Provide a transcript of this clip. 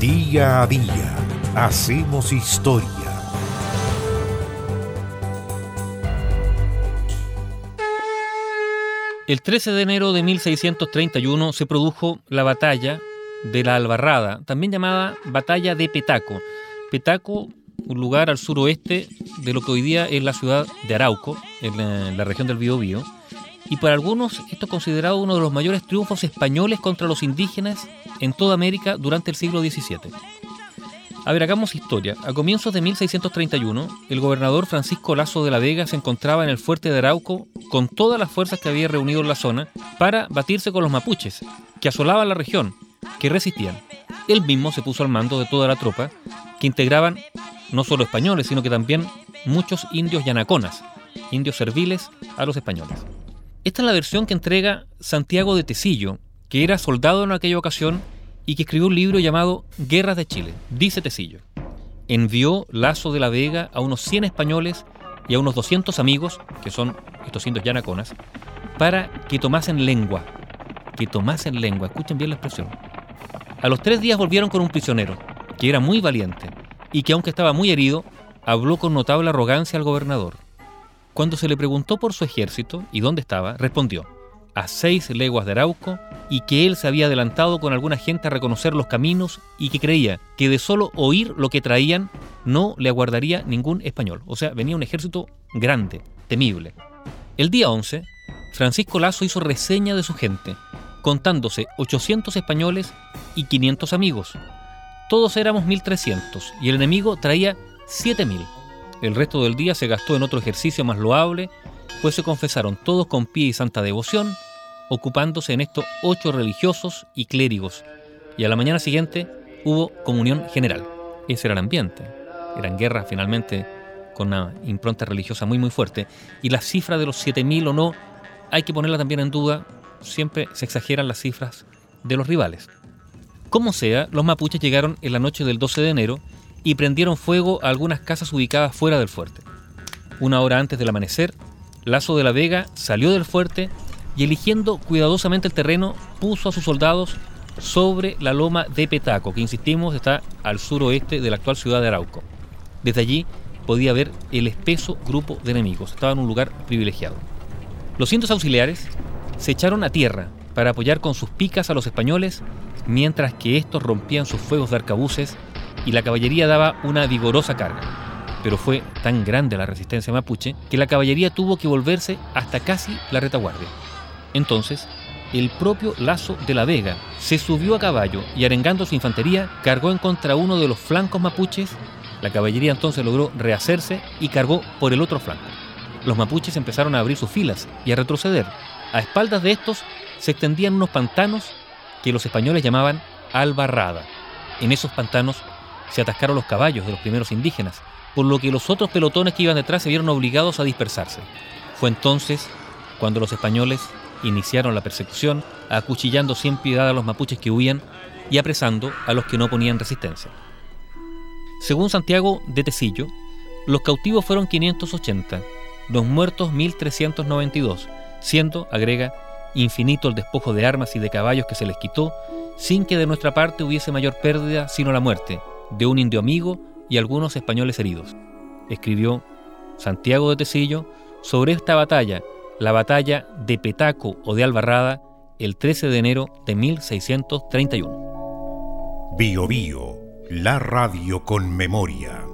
Día a día hacemos historia. El 13 de enero de 1631 se produjo la batalla de la Albarrada, también llamada Batalla de Petaco. Petaco, un lugar al suroeste de lo que hoy día es la ciudad de Arauco, en la, región del Biobío, y para algunos esto es considerado uno de los mayores triunfos españoles contra los indígenas en toda América durante el siglo XVII. A ver, hagamos historia. A comienzos de 1631, el gobernador Francisco Lazo de la Vega se encontraba en el fuerte de Arauco con todas las fuerzas que había reunido en la zona para batirse con los mapuches, que asolaban la región, que resistían. Él mismo se puso al mando de toda la tropa, que integraban no solo españoles, sino que también muchos indios yanaconas, indios serviles a los españoles. Esta es la versión que entrega Santiago de Tecillo, que era soldado en aquella ocasión y que escribió un libro llamado Guerras de Chile. Dice Tecillo, envió Lazo de la Vega a unos 100 españoles y a unos 200 amigos, que son estos indios yanaconas, para que tomasen lengua. Que tomasen lengua, escuchen bien la expresión. A los tres días volvieron con un prisionero, que era muy valiente, y que aunque estaba muy herido, habló con notable arrogancia al gobernador. Cuando se le preguntó por su ejército y dónde estaba, respondió, a seis leguas de Arauco, y que él se había adelantado con alguna gente a reconocer los caminos y que creía que de solo oír lo que traían no le aguardaría ningún español. O sea, venía un ejército grande, temible. El día 11, Francisco Lazo hizo reseña de su gente, contándose 800 españoles y 500 amigos. Todos éramos 1300 y el enemigo traía 7000. El resto del día se gastó en otro ejercicio más loable, pues se confesaron todos con pie y santa devoción, ocupándose en esto ocho religiosos y clérigos, y a la mañana siguiente hubo comunión general. Ese era el ambiente. Eran guerras finalmente con una impronta religiosa muy muy fuerte, y la cifra de los 7.000 o no hay que ponerla también en duda, siempre se exageran las cifras de los rivales. Como sea, los mapuches llegaron en la noche del 12 de enero y prendieron fuego a algunas casas ubicadas fuera del fuerte. Una hora antes del amanecer, Lazo de la Vega salió del fuerte y eligiendo cuidadosamente el terreno, puso a sus soldados sobre la loma de Petaco, que insistimos está al suroeste de la actual ciudad de Arauco. Desde allí podía ver el espeso grupo de enemigos, estaba en un lugar privilegiado. Los cientos auxiliares se echaron a tierra para apoyar con sus picas a los españoles, mientras que estos rompían sus fuegos de arcabuces y la caballería daba una vigorosa carga pero fue tan grande la resistencia mapuche que la caballería tuvo que volverse hasta casi la retaguardia. Entonces, el propio Lazo de la Vega se subió a caballo y arengando su infantería cargó en contra uno de los flancos mapuches. La caballería entonces logró rehacerse y cargó por el otro flanco. Los mapuches empezaron a abrir sus filas y a retroceder. A espaldas de estos se extendían unos pantanos que los españoles llamaban Albarrada. En esos pantanos se atascaron los caballos de los primeros indígenas, por lo que los otros pelotones que iban detrás se vieron obligados a dispersarse. Fue entonces cuando los españoles iniciaron la persecución, acuchillando sin piedad a los mapuches que huían y apresando a los que no ponían resistencia. Según Santiago de Tecillo, los cautivos fueron 580, los muertos 1392, siendo, agrega, infinito el despojo de armas y de caballos que se les quitó, sin que de nuestra parte hubiese mayor pérdida sino la muerte de un indio amigo y algunos españoles heridos. Escribió Santiago de Tecillo sobre esta batalla, la batalla de Petaco o de Albarrada, el 13 de enero de 1631. Bio Bio, la radio con memoria.